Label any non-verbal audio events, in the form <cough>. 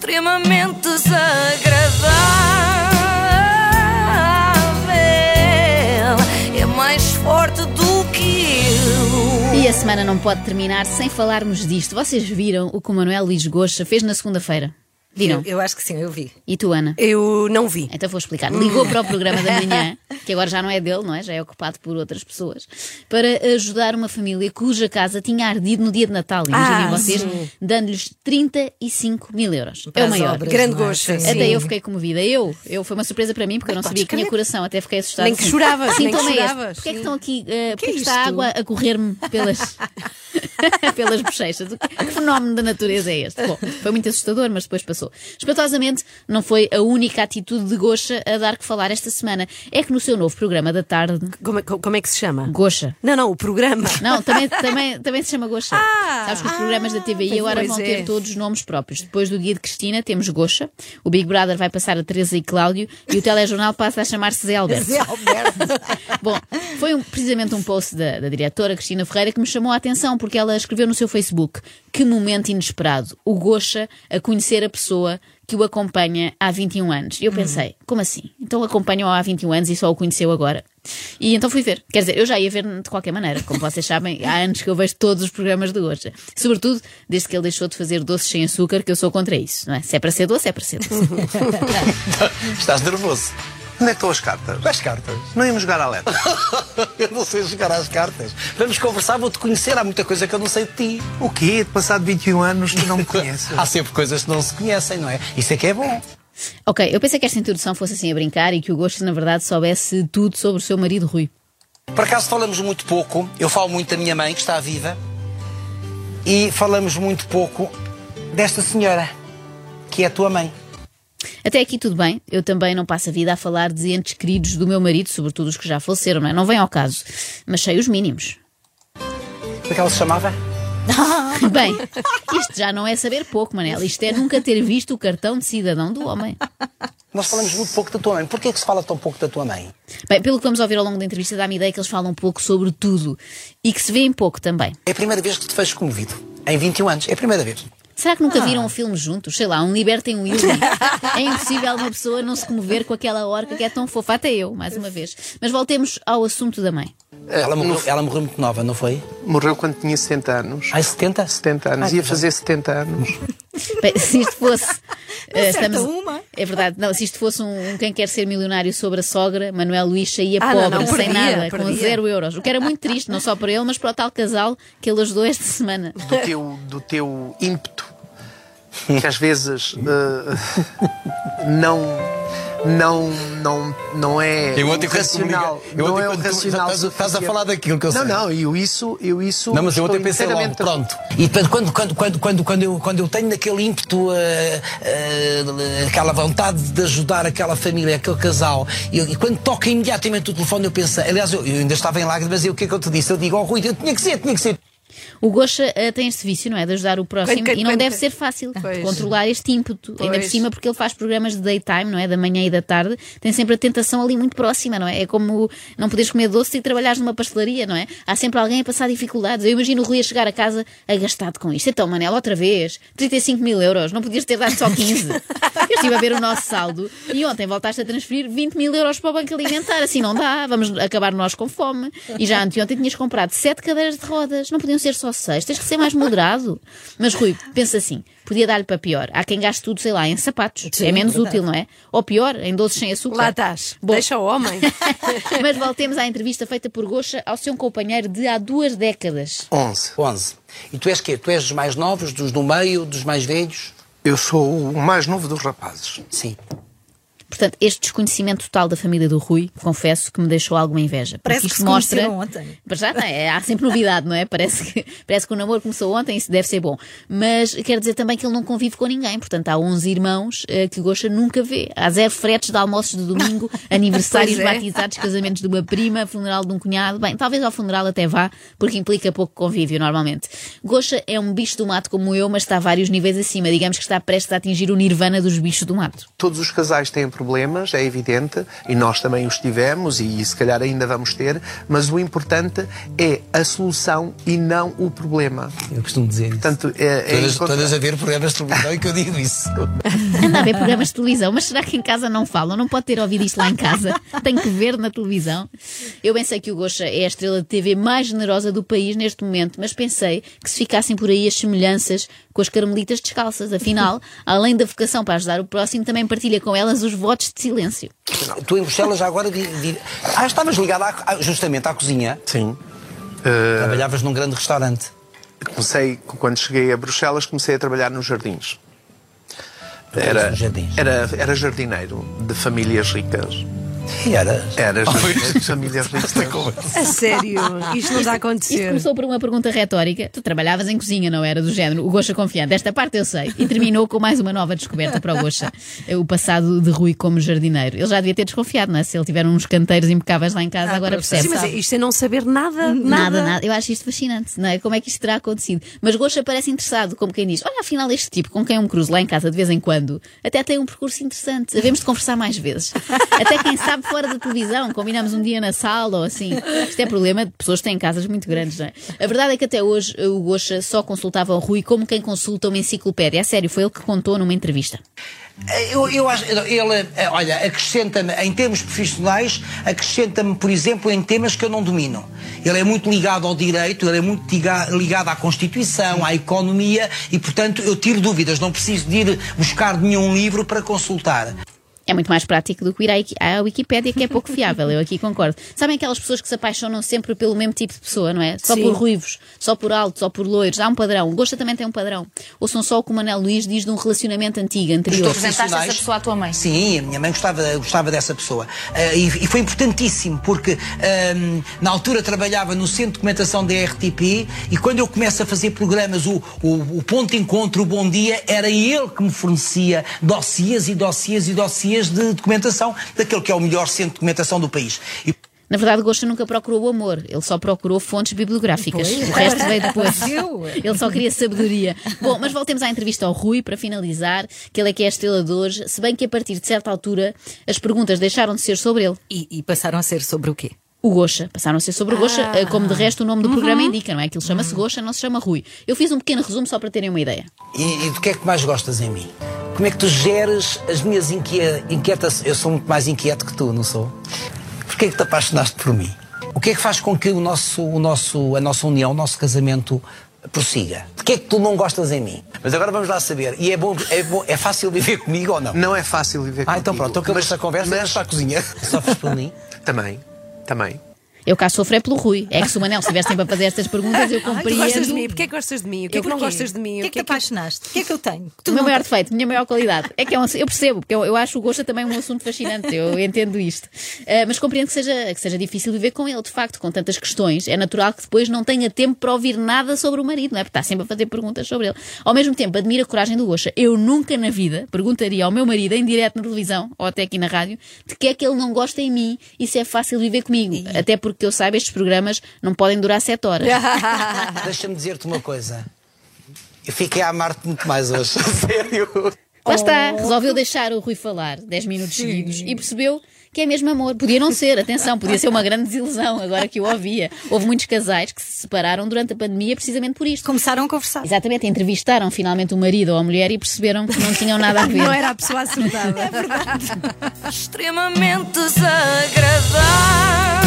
extremamente desagradável. É mais forte do que eu. E a semana não pode terminar sem falarmos disto. Vocês viram o que o Manuel Luís Goxa fez na segunda-feira? Viram? Eu, eu acho que sim, eu vi. E tu, Ana? Eu não vi. Então vou explicar. Ligou para o programa da manhã, <laughs> que agora já não é dele, não é? Já é ocupado por outras pessoas, para ajudar uma família cuja casa tinha ardido no dia de Natal. Imaginem Ah, vocês, dando-lhes 35 mil euros. é Para o as maior. obras, Grande não é? gosto, Até sim. eu fiquei comovida. Eu, eu, foi uma surpresa para mim, porque eu não sabia que tinha coração. Até fiquei assustada. Nem que choravas, Sim, nem que choravas. Porquê é que estão aqui? uh, porquê é que está a água a correr-me pelas, <laughs> <laughs> pelas bochechas? Que fenómeno da natureza é este? Bom, foi muito assustador, mas depois passou. Espantosamente, não foi a única atitude de Goxa a dar que falar esta semana. É que no seu novo programa da tarde, Como, é- como é que se chama? Goxa. Não, não, o programa. Não, também, <laughs> também, também se chama Goxa. Sabes que os programas da TVI agora vão é. ter todos nomes próprios. Depois do dia de Cristina, temos Goxa. O Big Brother vai passar a Teresa e Cláudio. E o telejornal passa a chamar-se Zé Alberto. Zé Alberto. <laughs> Bom, foi um- precisamente um post da, da diretora Cristina Ferreira que me chamou a atenção porque ela escreveu no seu Facebook que momento inesperado, o Goxa a conhecer a pessoa que o acompanha há 21 anos. E eu pensei, como assim? Então acompanham há 21 anos e só o conheceu agora? E então fui ver. Quer dizer, eu já ia ver de qualquer maneira. Como vocês sabem, há anos que eu vejo todos os programas de Goxa. Sobretudo desde que ele deixou de fazer doces sem açúcar, que eu sou contra isso. Não é? Se é para ser doce, é para ser doce. <laughs> Estás nervoso? Onde é que estão as cartas? As cartas. Não íamos jogar à letra. <laughs> Eu não sei jogar às cartas. Vamos conversar, vou-te conhecer. Há muita coisa que eu não sei de ti. O quê? Passado 21 anos tu não me <laughs> conheces. Há sempre coisas que não se conhecem, não é? Isso é que é bom. ok, eu pensei que esta introdução fosse assim a brincar e que o Goxa, na verdade, soubesse tudo sobre o seu marido Rui. Por acaso falamos muito pouco. Eu falo muito da minha mãe, que está viva. E falamos muito pouco desta senhora, que é a tua mãe. Até aqui tudo bem, eu também não passo a vida a falar de entes queridos do meu marido, sobretudo os que já faleceram, não é? Não vem ao caso, mas sei os mínimos. Como é que ela se chamava? <laughs> Bem, isto já não é saber pouco, Manela, isto é nunca ter visto o cartão de cidadão do homem. Nós falamos muito pouco da tua mãe. Porquê é que se fala tão pouco da tua mãe? Bem, pelo que vamos ouvir ao longo da entrevista, dá-me ideia que eles falam um pouco sobre tudo e que se vê em pouco também. É a primeira vez que te vejo comovido. Em 21 anos. É a primeira vez. Será que nunca viram um filme juntos? Sei lá, um Libertem o Willy. <laughs> É impossível uma pessoa não se comover com aquela orca que é tão fofa, até eu, mais uma vez. Mas voltemos ao assunto da mãe. Ela morreu, ela morreu muito nova, não foi? Morreu quando tinha 70 anos. Ai, 70? 70 anos. Ai, Ia fazer 70 anos. <laughs> Bem, se isto fosse. <laughs> eh, Acerta uma. É verdade, não, se isto fosse um, um Quem Quer Ser Milionário sobre a sogra, Manuel Luís saía Ah, não, pobre, não, sem perdia, nada, com perdia. zero euros. O que era muito triste, não só para ele, mas para o tal casal que ele ajudou esta semana. Do teu, do teu ímpeto. Que às vezes eh, não, não, não, não é Eu ontem racional. eu não ontem é o racional. estás a- estás a suficiente. falar daquilo que eu Não, sei. não, eu isso, eu isso. Não, mas eu ontem pensei logo, pronto. E quando, quando, quando, quando, quando, quando, eu, quando eu tenho aquele ímpeto, eh, eh, aquela vontade de ajudar aquela família, aquele casal, e, eu- e quando toca imediatamente o telefone, eu penso, aliás, eu, eu ainda estava em lágrimas e o que é que eu te disse? Eu digo, oh Rui, eu tinha que ser, tinha que ser. O Gosha eh, tem este vício, não é? De ajudar o próximo e não deve ser fácil Pois. controlar este ímpeto. Ainda por Pois. cima, porque ele faz programas de daytime, não é? Da manhã e da tarde, tem sempre a tentação ali muito próxima, não é? É como não poderes comer doce e trabalhares numa pastelaria, não é? Há sempre alguém a passar dificuldades. Eu imagino o Rui a chegar a casa agastado com isto. Então, Manela, outra vez, 35 mil euros, não podias ter dado só 15. <laughs> Eu estive a ver o nosso saldo e ontem voltaste a transferir 20 mil euros para o Banco Alimentar. Assim não dá, vamos acabar nós com fome. E já anteontem tinhas comprado sete cadeiras de rodas, não podiam ser só seis, tens que ser mais moderado. Mas Rui, pensa assim, podia dar-lhe para pior. Há quem gaste tudo, sei lá, em sapatos. Sim, é menos verdade. útil, não é? Ou pior, em doces sem açúcar. Lá estás. Bom. Deixa o homem. <laughs> Mas voltemos à entrevista feita por Goxa ao seu companheiro de há duas décadas. 11. 11. E tu és quê? Tu és dos mais novos, dos do meio, dos mais velhos? Eu sou o mais novo dos rapazes. Sim. Portanto, este desconhecimento total da família do Rui, confesso que me deixou alguma inveja. Porque Parece que isto se mostra. ontem. Já, não é? há sempre novidade, não é? Parece que, parece que o namoro começou ontem, isso deve ser bom. Mas quer dizer também que ele não convive com ninguém. Portanto, há 11 irmãos eh, que Gosta nunca vê. Há zero fretes de almoços de domingo, <laughs> aniversários, é. batizados, casamentos de uma prima, funeral de um cunhado. Bem, talvez ao funeral até vá, porque implica pouco convívio normalmente. Gosta é um bicho do mato como eu, mas está a vários níveis acima. Digamos que está prestes a atingir o nirvana dos bichos do mato. Todos os casais têm problemas, é evidente, e nós também os tivemos e se calhar ainda vamos ter, mas o importante é a solução e não o problema. Eu costumo dizer isso. Portanto, é, é todas, encontrar- todas a ver programas de televisão e que eu digo isso. <laughs> Anda a ver programas de televisão, mas será que em casa não falam? Não pode ter ouvido isto lá em casa. Tem que ver na televisão. Eu bem sei que o Gosha é a estrela de TV mais generosa do país neste momento, mas pensei que se ficassem por aí as semelhanças com as carmelitas descalças. Afinal, <laughs> além da vocação para ajudar o próximo, também partilha com elas os votos de silêncio. tu em Bruxelas já agora. Ah, estavas ligado à- à- justamente à cozinha. Sim. Uh, Trabalhavas num grande restaurante. comecei, quando cheguei a Bruxelas, comecei a trabalhar nos jardins. Era, nos jardins. Era, era jardineiro de famílias ricas. E era. Era jardineiro de famílias ricas. A sério, isto não está a Isto acontecer. começou por uma pergunta retórica. Tu trabalhavas em cozinha, não era? Do género, o Gosha confiante. Esta parte eu sei. E terminou com mais uma nova descoberta para o Gosha. O passado de Rui como jardineiro. Ele já devia ter desconfiado, não é? Se ele tiver uns canteiros impecáveis lá em casa, agora percebe. Sim, mas isto é não saber nada, nada. Nada, nada. Eu acho isto fascinante, não é? Como é que isto terá acontecido? Mas Gosha parece interessado, como quem diz: Olha, afinal, este tipo com quem eu me cruzo lá em casa de vez em quando até tem um percurso interessante. Havemos de conversar mais vezes. <laughs> Até quem sabe fora da televisão, combinamos um dia na sala ou assim. Isto é problema de pessoas que têm casas muito grandes, não é? A verdade é que até hoje o Gosha só consultava o Rui como quem consulta uma enciclopédia. É sério, foi ele que contou numa entrevista. Eu, eu acho, ele, eh, olha, acrescenta-me em termos profissionais, acrescenta-me, por exemplo, em temas que eu não domino. Ele é muito ligado ao direito, ele é muito liga- ligado à Constituição, à economia e, portanto, eu tiro dúvidas, não preciso de ir buscar nenhum livro para consultar. É muito mais prático do que ir à Wiki- à Wikipédia, que é pouco fiável. Eu aqui concordo. Sabem aquelas pessoas que se apaixonam sempre pelo mesmo tipo de pessoa, não é? Só Sim. por ruivos, só por altos, só por loiros. Há um padrão. O Gosta também tem um padrão. Ouçam só o que o Manel Luís diz de um relacionamento antigo, anterior. Apresentaste profissionais. essa pessoa à tua mãe? Sim, a minha mãe gostava, gostava dessa pessoa. Ah, e, e foi importantíssimo, porque ahm, na altura trabalhava no Centro de Documentação da RTP e quando eu começo a fazer programas, o, o, o Ponto de Encontro, o Bom Dia, era ele que me fornecia dossiês e dossiês e dossiês de documentação daquele que é o melhor centro de documentação do país. E, Na verdade, Gosta nunca procurou o amor. Ele só procurou fontes bibliográficas. O resto veio <laughs> depois. Ele só queria sabedoria. Bom, mas voltemos à entrevista ao Rui para finalizar, que ele é que é a estrela de hoje, se bem que a partir de certa altura as perguntas deixaram de ser sobre ele. E, e passaram a ser sobre o quê? O Gocha. Passaram a ser sobre o Gocha, eh, como de resto o nome do programa indica, não é? Aquilo chama-se Gocha, não se chama Rui. Eu fiz um pequeno resumo só para terem uma ideia. e, e do que é que mais gostas em mim? Como é que tu geres as minhas inquie- inquietas? Eu sou muito mais inquieto que tu, não sou? Porquê é que te apaixonaste por mim? O que é que faz com que o nosso, o nosso, a nossa união, o nosso casamento prossiga? De que é que tu não gostas em mim? Mas agora vamos lá saber. E é bom, é, bom, é fácil viver <laughs> comigo ou não? Não é fácil viver Ah, então contigo, pronto, então acabou esta conversa mas- mas... para a cozinha. <laughs> Sofres por mim? Também, também. Eu cá sofro é pelo Rui. É que se o Manel estivesse sempre a fazer estas perguntas, eu <laughs> Ai, compreendo. gostas de mim? Porquê é que gostas de mim? O que é que não porquê? gostas de mim? O que é que te apaixonaste? O que é que eu tenho? O meu maior defeito, a minha maior qualidade. É que é um, eu percebo, porque eu, eu acho o gosto também um assunto fascinante, eu entendo isto. Ah, mas compreendo que seja, que seja difícil viver com ele, de facto, com tantas questões. É natural que depois não tenha tempo para ouvir nada sobre o marido, não é? Porque está sempre a fazer perguntas sobre ele. Ao mesmo tempo, admiro a coragem do Gosha. Eu nunca na vida perguntaria ao meu marido, em direto na televisão, ou até aqui na rádio, de que é que ele não gosta em mim e se é fácil viver comigo. Até porque eu saiba, estes programas não podem durar sete horas. <laughs> Deixa-me dizer-te uma coisa. Eu fiquei a amar-te muito mais hoje. <laughs> Sério. Lá está, resolveu deixar o Rui falar 10 minutos seguidos e percebeu que é mesmo amor. Podia não ser, atenção, podia ser uma grande desilusão agora que o ouvia. Houve muitos casais que se separaram durante a pandemia precisamente por isto. Começaram a conversar. Exatamente, entrevistaram finalmente o marido ou a mulher e perceberam que não tinham nada a ver. Não era a pessoa acertada. <laughs> Extremamente desagradável.